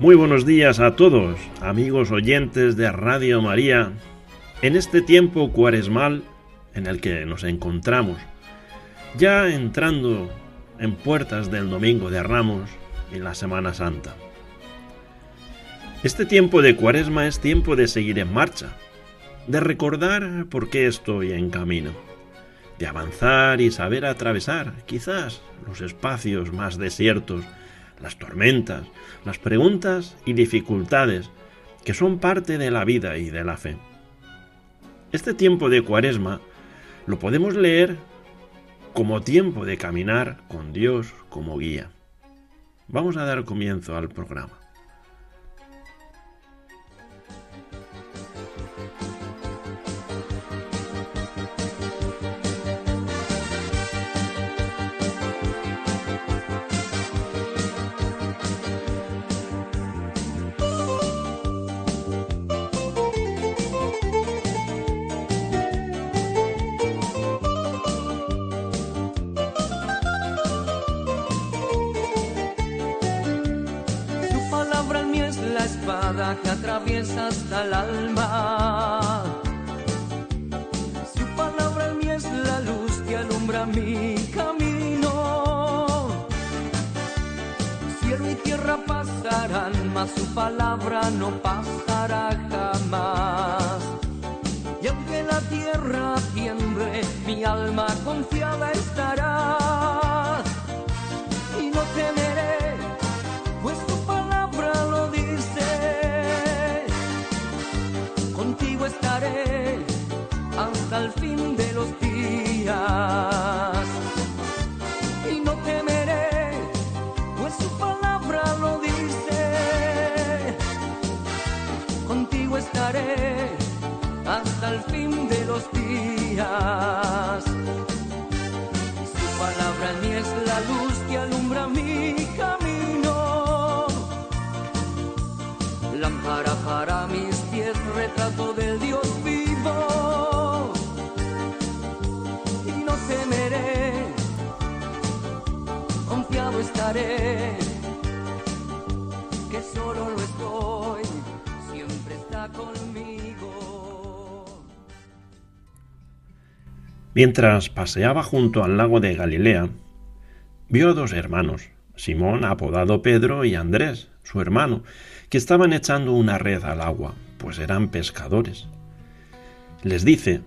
Muy buenos días a todos, amigos oyentes de Radio María, en este tiempo cuaresmal en el que nos encontramos, ya entrando en puertas del Domingo de Ramos y la Semana Santa. Este tiempo de cuaresma es tiempo de seguir en marcha, de recordar por qué estoy en camino, de avanzar y saber atravesar quizás los espacios más desiertos las tormentas, las preguntas y dificultades que son parte de la vida y de la fe. Este tiempo de cuaresma lo podemos leer como tiempo de caminar con Dios como guía. Vamos a dar comienzo al programa. Mi camino. Cielo y tierra pasarán, mas su palabra no pasará jamás. Y aunque la tierra tiemble, mi alma confiada estará. Y no temeré, pues su palabra lo dice contigo estaré hasta el fin de los días. Y no temeré, pues su palabra lo dice. Contigo estaré hasta el fin de los días. Su palabra en mí es la luz que alumbra mi camino. Lámpara para mis pies, retrato del Dios que solo lo estoy, siempre está conmigo. Mientras paseaba junto al lago de Galilea, vio dos hermanos, Simón, apodado Pedro, y Andrés, su hermano, que estaban echando una red al agua, pues eran pescadores. Les dice,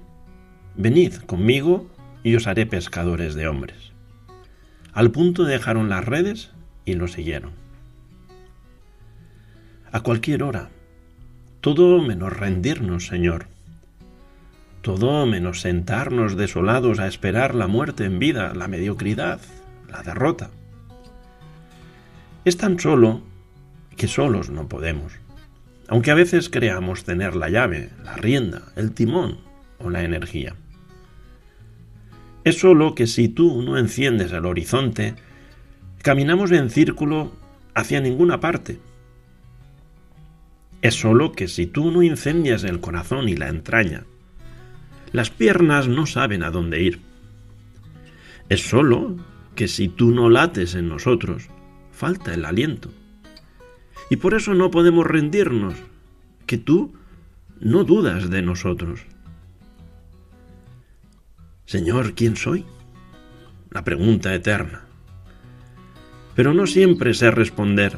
Venid conmigo y os haré pescadores de hombres. Al punto dejaron las redes y lo siguieron. A cualquier hora, todo menos rendirnos, Señor. Todo menos sentarnos desolados a esperar la muerte en vida, la mediocridad, la derrota. Es tan solo que solos no podemos, aunque a veces creamos tener la llave, la rienda, el timón o la energía. Es solo que si tú no enciendes el horizonte, caminamos en círculo hacia ninguna parte. Es solo que si tú no incendias el corazón y la entraña, las piernas no saben a dónde ir. Es solo que si tú no lates en nosotros, falta el aliento. Y por eso no podemos rendirnos, que tú no dudas de nosotros. Señor, ¿quién soy? La pregunta eterna. Pero no siempre sé responder.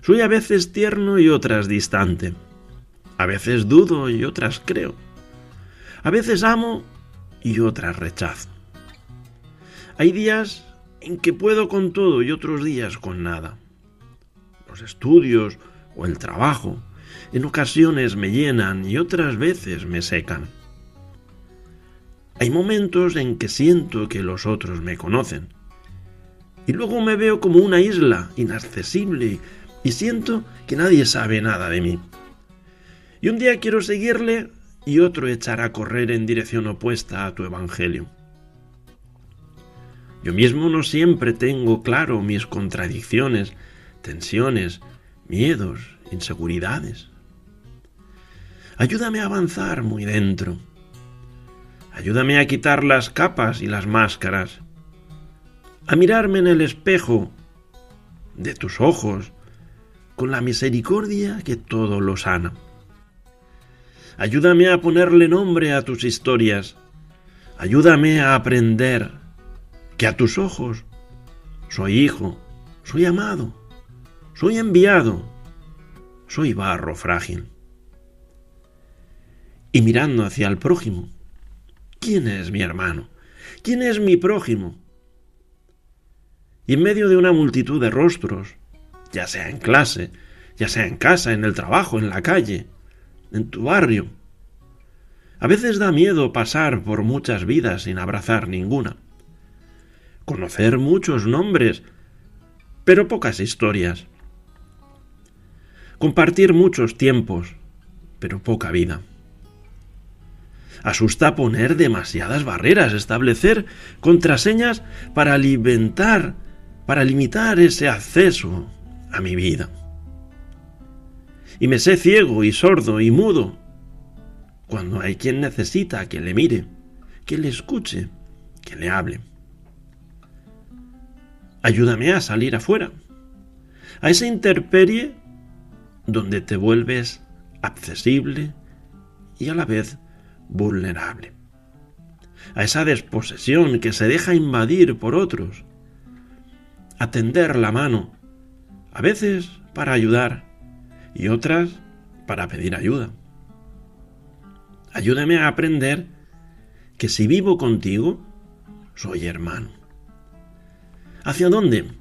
Soy a veces tierno y otras distante. A veces dudo y otras creo. A veces amo y otras rechazo. Hay días en que puedo con todo y otros días con nada. Los estudios o el trabajo en ocasiones me llenan y otras veces me secan. Hay momentos en que siento que los otros me conocen. Y luego me veo como una isla inaccesible y siento que nadie sabe nada de mí. Y un día quiero seguirle y otro echar a correr en dirección opuesta a tu evangelio. Yo mismo no siempre tengo claro mis contradicciones, tensiones, miedos, inseguridades. Ayúdame a avanzar muy dentro. Ayúdame a quitar las capas y las máscaras. A mirarme en el espejo de tus ojos con la misericordia que todo lo sana. Ayúdame a ponerle nombre a tus historias. Ayúdame a aprender que a tus ojos soy hijo, soy amado, soy enviado, soy barro frágil y mirando hacia el prójimo. ¿Quién es mi hermano? ¿Quién es mi prójimo? Y en medio de una multitud de rostros, ya sea en clase, ya sea en casa, en el trabajo, en la calle, en tu barrio, a veces da miedo pasar por muchas vidas sin abrazar ninguna. Conocer muchos nombres, pero pocas historias. Compartir muchos tiempos, pero poca vida. Asusta poner demasiadas barreras, establecer contraseñas para alimentar, para limitar ese acceso a mi vida. Y me sé ciego y sordo y mudo cuando hay quien necesita que le mire, que le escuche, que le hable. Ayúdame a salir afuera, a esa interperie donde te vuelves accesible y a la vez vulnerable, a esa desposesión que se deja invadir por otros, a tender la mano, a veces para ayudar y otras para pedir ayuda. Ayúdame a aprender que si vivo contigo, soy hermano. ¿Hacia dónde?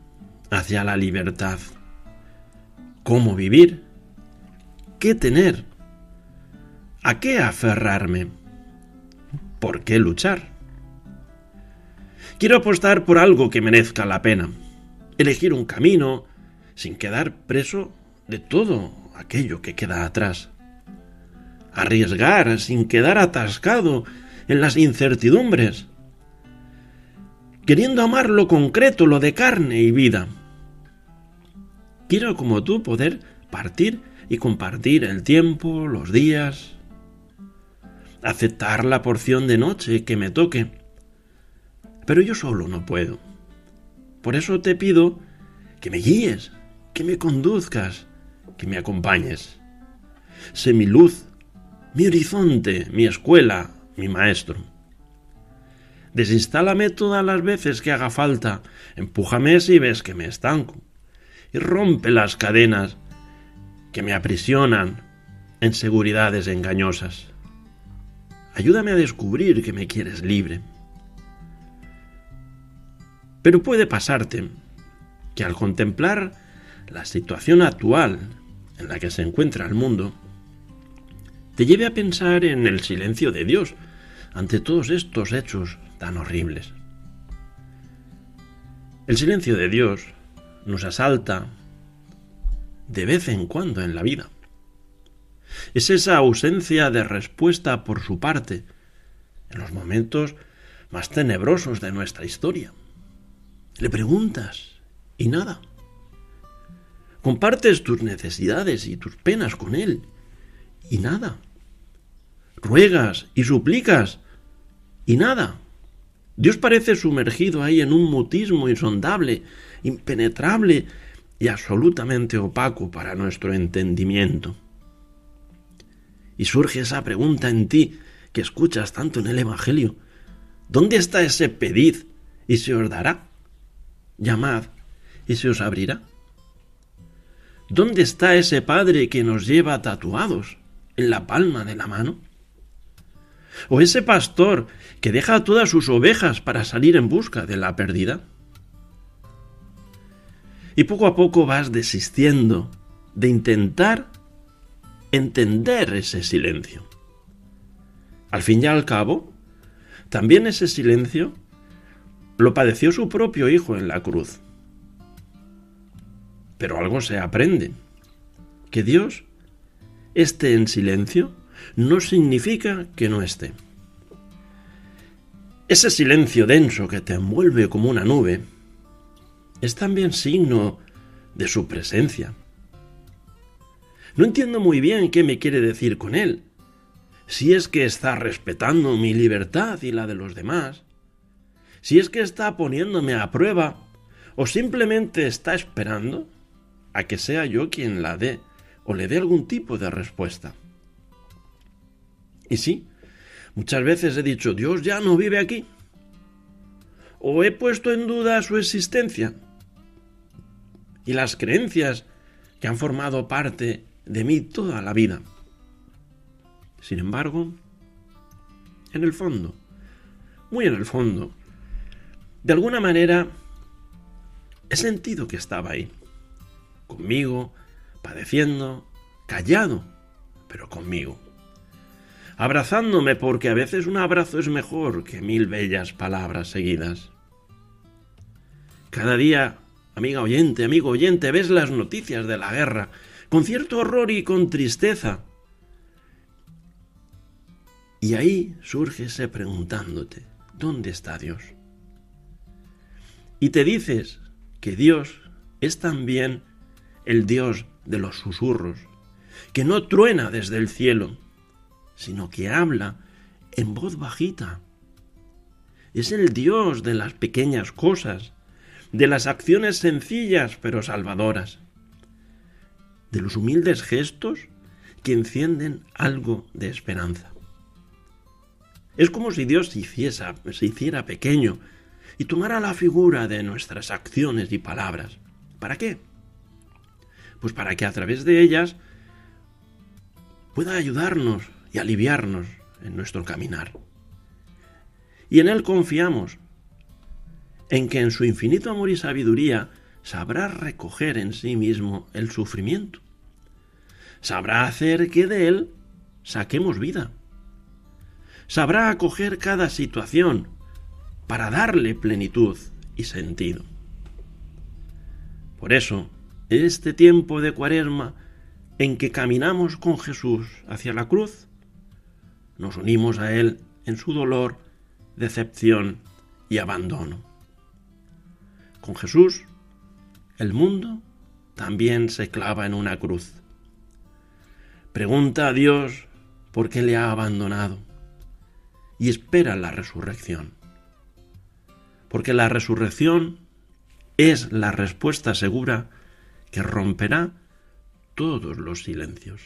Hacia la libertad. ¿Cómo vivir? ¿Qué tener? ¿A qué aferrarme? ¿Por qué luchar? Quiero apostar por algo que merezca la pena, elegir un camino sin quedar preso de todo aquello que queda atrás, arriesgar sin quedar atascado en las incertidumbres, queriendo amar lo concreto, lo de carne y vida. Quiero como tú poder partir y compartir el tiempo, los días, aceptar la porción de noche que me toque. Pero yo solo no puedo. Por eso te pido que me guíes, que me conduzcas, que me acompañes. Sé mi luz, mi horizonte, mi escuela, mi maestro. Desinstálame todas las veces que haga falta, empújame si ves que me estanco, y rompe las cadenas que me aprisionan en seguridades engañosas. Ayúdame a descubrir que me quieres libre. Pero puede pasarte que al contemplar la situación actual en la que se encuentra el mundo, te lleve a pensar en el silencio de Dios ante todos estos hechos tan horribles. El silencio de Dios nos asalta de vez en cuando en la vida. Es esa ausencia de respuesta por su parte en los momentos más tenebrosos de nuestra historia. Le preguntas y nada. Compartes tus necesidades y tus penas con él y nada. Ruegas y suplicas y nada. Dios parece sumergido ahí en un mutismo insondable, impenetrable y absolutamente opaco para nuestro entendimiento. Y surge esa pregunta en ti que escuchas tanto en el Evangelio. ¿Dónde está ese pedid y se os dará? Llamad y se os abrirá. ¿Dónde está ese Padre que nos lleva tatuados en la palma de la mano? ¿O ese pastor que deja todas sus ovejas para salir en busca de la perdida? Y poco a poco vas desistiendo de intentar entender ese silencio. Al fin y al cabo, También ese silencio lo padeció su propio Hijo en la cruz. Pero algo se aprende. Que Dios esté en silencio no significa que no esté. Ese silencio denso que te envuelve como una nube es también signo de su presencia. No entiendo muy bien qué me quiere decir con él. Si es que está respetando mi libertad y la de los demás, si es que está poniéndome a prueba o simplemente está esperando a que sea yo quien la dé o le dé algún tipo de respuesta. Y sí, Muchas veces he dicho, Dios ya no vive aquí. O he puesto en duda su existencia y las creencias que han formado parte de mí toda la vida. Sin embargo, en el fondo, muy en el fondo, de alguna manera he sentido que estaba ahí, conmigo, padeciendo, callado, pero conmigo abrazándome porque a veces un abrazo es mejor que mil bellas palabras seguidas. Cada día, amiga oyente, amigo oyente, ves las noticias de la guerra con cierto horror y con tristeza. Y ahí surge preguntándote, ¿dónde está Dios? Y te dices que Dios es también el Dios de los susurros, que no truena desde el cielo, sino que habla en voz bajita. Es el Dios de las pequeñas cosas, de las acciones sencillas pero salvadoras, de los humildes gestos que encienden algo de esperanza. Es como si Dios se, se hiciera pequeño y tomara la figura de nuestras acciones y palabras. ¿Para qué? Pues para que a través de ellas pueda ayudarnos y aliviarnos en nuestro caminar. Y en Él confiamos, en que en su infinito amor y sabiduría sabrá recoger en sí mismo el sufrimiento. Sabrá hacer que de Él saquemos vida. Sabrá acoger cada situación para darle plenitud y sentido. Por eso, este tiempo de cuaresma en que caminamos con Jesús hacia la cruz, nos unimos a Él en su dolor, decepción y abandono. Con Jesús, el mundo también se clava en una cruz. Pregunta a Dios por qué le ha abandonado y espera la resurrección. Porque la resurrección es la respuesta segura que romperá todos los silencios.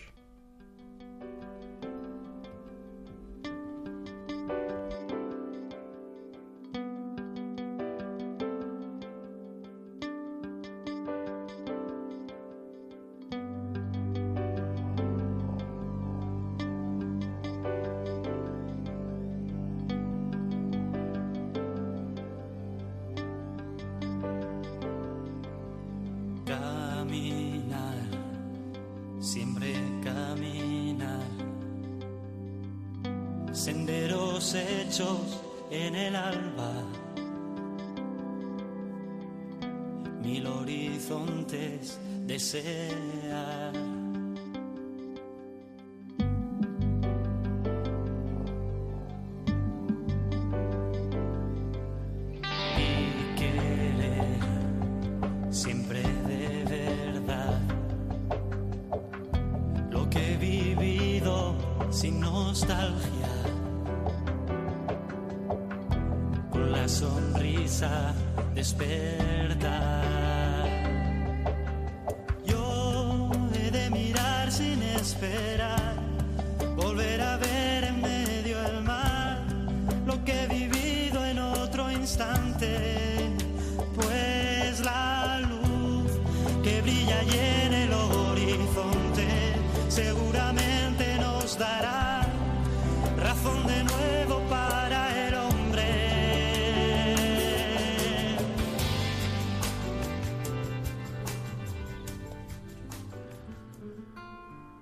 alba, mil horizontes deseas.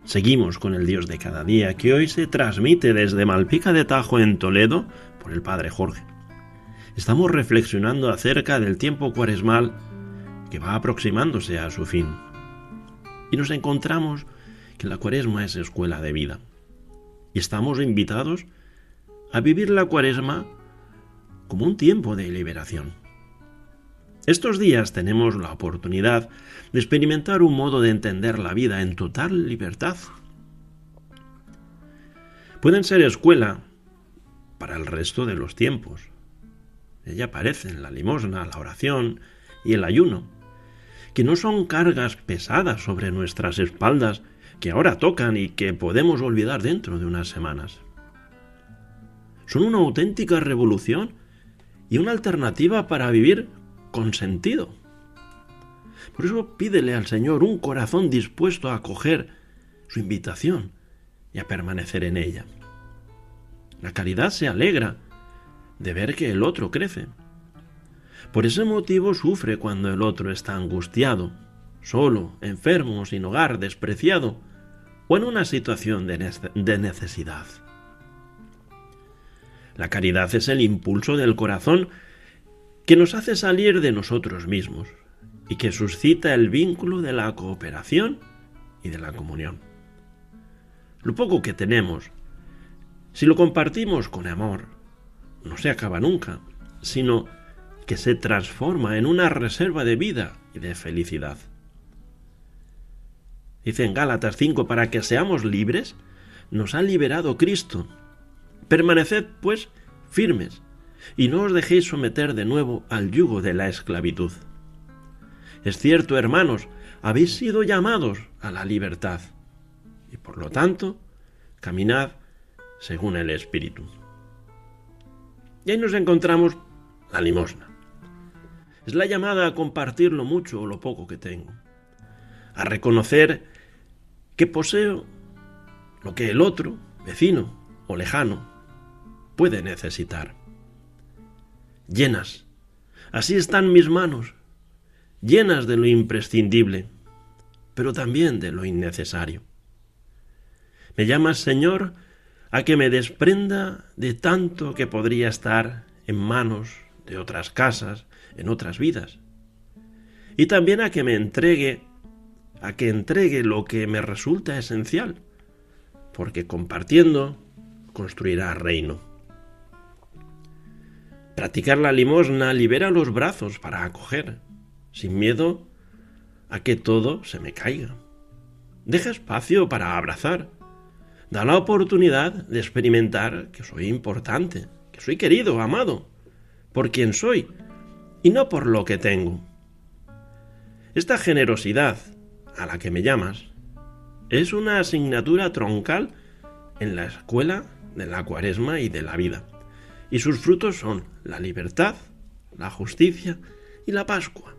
Seguimos con el Dios de cada día, que hoy se transmite desde Malpica de Tajo en Toledo por el Padre Jorge. Estamos reflexionando acerca del tiempo cuaresmal que va aproximándose a su fin. Y nos encontramos que la cuaresma es escuela de vida. Y estamos invitados a vivir la cuaresma como un tiempo de liberación. Estos días tenemos la oportunidad de experimentar un modo de entender la vida en total libertad. Pueden ser escuela para el resto de los tiempos. Ella aparece la limosna, la oración y el ayuno, que no son cargas pesadas sobre nuestras espaldas que ahora tocan y que podemos olvidar dentro de unas semanas. Son una auténtica revolución y una alternativa para vivir con sentido. Por eso pídele al Señor un corazón dispuesto a acoger su invitación y a permanecer en ella. La caridad se alegra de ver que el otro crece. Por ese motivo sufre cuando el otro está angustiado, solo, enfermo, sin hogar, despreciado o en una situación de, necesidad. La caridad es el impulso del corazón que nos hace salir de nosotros mismos y que suscita el vínculo de la cooperación y de la comunión. Lo poco que tenemos, si lo compartimos con amor, no se acaba nunca, sino que se transforma en una reserva de vida y de felicidad. Dice en Gálatas 5, para que seamos libres, nos ha liberado Cristo. Permaneced, pues, firmes y no os dejéis someter de nuevo al yugo de la esclavitud. Es cierto, hermanos, habéis sido llamados a la libertad, y por lo tanto, caminad según el Espíritu. Y ahí nos encontramos la limosna. Es la llamada a compartir lo mucho o lo poco que tengo, a reconocer que poseo lo que el otro, vecino o lejano, puede necesitar llenas. Así están mis manos, llenas de lo imprescindible, pero también de lo innecesario. Me llamas, Señor, a que me desprenda de tanto que podría estar en manos de otras casas, en otras vidas. Y también a que me entregue, a que entregue lo que me resulta esencial, porque compartiendo construirá reino. Practicar la limosna libera los brazos para acoger, sin miedo a que todo se me caiga. Deja espacio para abrazar. Da la oportunidad de experimentar que soy importante, que soy querido, amado, por quien soy y no por lo que tengo. Esta generosidad a la que me llamas es una asignatura troncal en la escuela de la cuaresma y de la vida y sus frutos son la libertad, la justicia y la Pascua.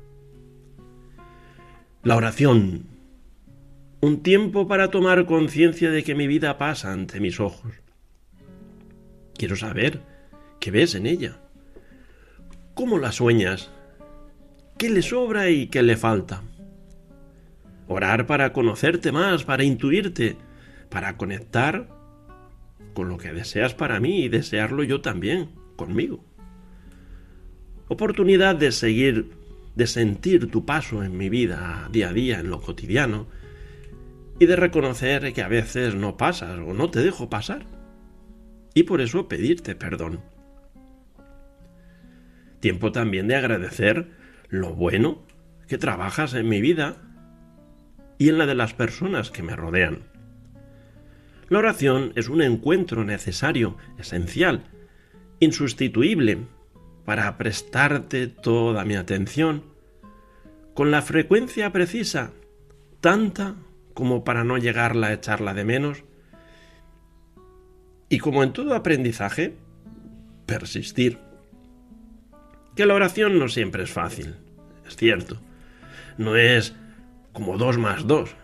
La oración. Un tiempo para tomar conciencia de que mi vida pasa ante mis ojos. Quiero saber qué ves en ella. ¿Cómo la sueñas? ¿Qué le sobra y qué le falta? Orar para conocerte más, para intuirte, para conectar con lo que deseas para mí y desearlo yo también, conmigo. Oportunidad de seguir, de sentir tu paso en mi vida día a día, en lo cotidiano, y de reconocer que a veces no pasas o no te dejo pasar. Y por eso pedirte perdón. Tiempo también de agradecer lo bueno que trabajas en mi vida y en la de las personas que me rodean. La oración es un encuentro necesario, esencial, insustituible, para prestarte toda mi atención, con la frecuencia precisa, tanta como para no llegarla a echarla de menos, y como en todo aprendizaje, persistir. Que la oración no siempre es fácil, es cierto. No es como dos más dos,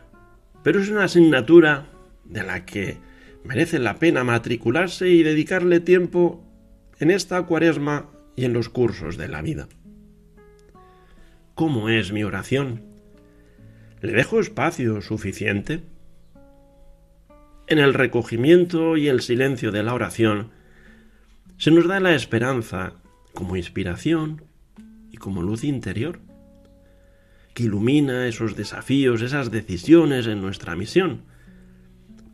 pero es una asignatura de la que merece la pena matricularse y dedicarle tiempo en esta cuaresma y en los cursos de la vida. ¿Cómo es mi oración? ¿Le dejo espacio suficiente? En el recogimiento y el silencio de la oración Se nos da la esperanza como inspiración y como luz interior, que ilumina esos desafíos, esas decisiones en nuestra misión.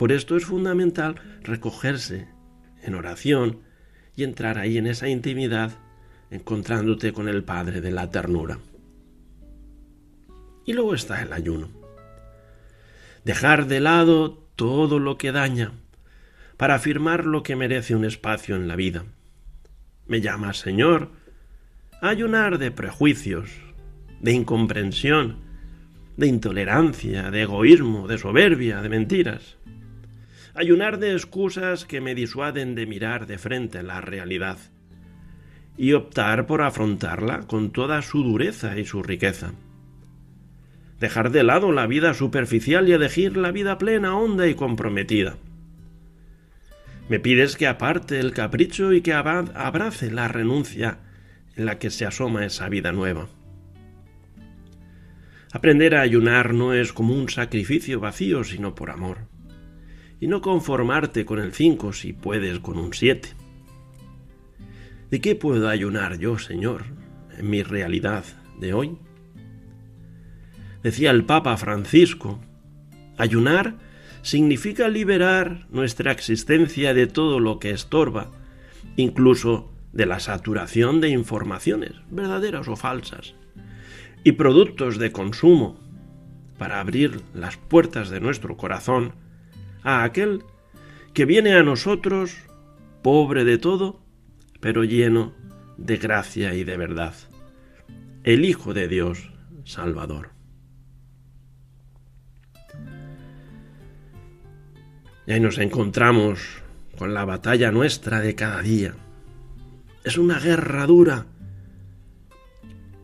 Por esto es fundamental recogerse en oración y entrar ahí en esa intimidad, encontrándote con el Padre de la ternura. Y luego está el ayuno. Dejar de lado todo lo que daña para afirmar lo que merece un espacio en la vida. Me llama Señor ayunar de prejuicios, de incomprensión, de intolerancia, de egoísmo, de soberbia, de mentiras. Ayunar de excusas que me disuaden de mirar de frente la realidad y optar por afrontarla con toda su dureza y su riqueza dejar de lado la vida superficial y elegir la vida plena, honda y comprometida. Me pides que aparte el capricho y que abrace la renuncia en la que se asoma esa vida nueva. Aprender a ayunar no es como un sacrificio vacío, sino por amor. Y no conformarte con el cinco si puedes con un siete. ¿De qué puedo ayunar yo, Señor, en mi realidad de hoy? Decía el Papa Francisco, ayunar significa liberar nuestra existencia de todo lo que estorba, incluso de la saturación de informaciones, verdaderas o falsas, y productos de consumo, para abrir las puertas de nuestro corazón a aquel que viene a nosotros pobre de todo, pero lleno de gracia y de verdad, el Hijo de Dios Salvador. Y ahí nos encontramos con la batalla nuestra de cada día. Es una guerra dura.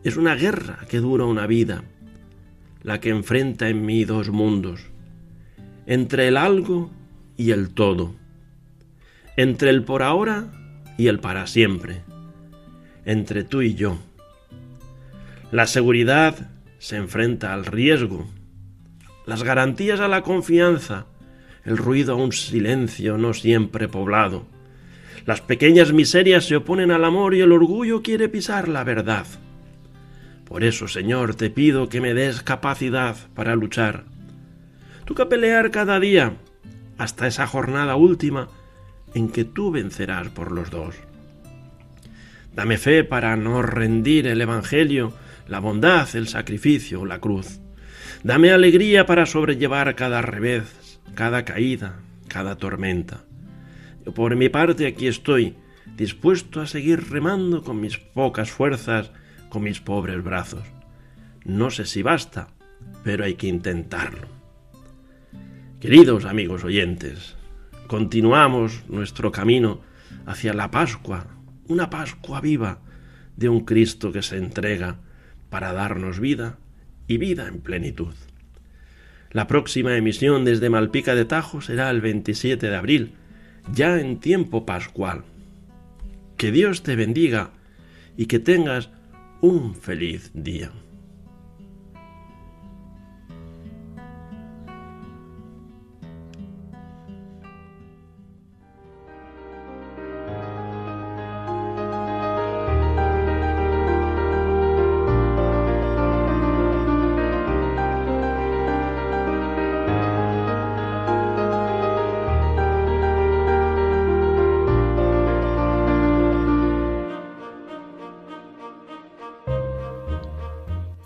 Es una guerra que dura una vida, la que enfrenta en mí dos mundos, entre el algo y el todo, entre el por ahora y el para siempre, entre tú y yo. La seguridad se enfrenta al riesgo, las garantías a la confianza, el ruido a un silencio no siempre poblado. Las pequeñas miserias se oponen al amor y el orgullo quiere pisar la verdad. Por eso, Señor, te pido que me des capacidad para luchar. Que pelear cada día hasta esa jornada última en que tú vencerás por los dos. Dame fe para no rendir el Evangelio, la bondad, el sacrificio, la cruz. Dame alegría para sobrellevar cada revés, cada caída, cada tormenta. por mi parte aquí estoy, dispuesto a seguir remando con mis pocas fuerzas, con mis pobres brazos. No sé si basta, pero hay que intentarlo. Queridos amigos oyentes, continuamos nuestro camino hacia la Pascua, una Pascua viva de un Cristo que se entrega para darnos vida y vida en plenitud. La próxima emisión desde Malpica de Tajo será el 27 de abril, ya en tiempo pascual. Que Dios te bendiga y que tengas un feliz día.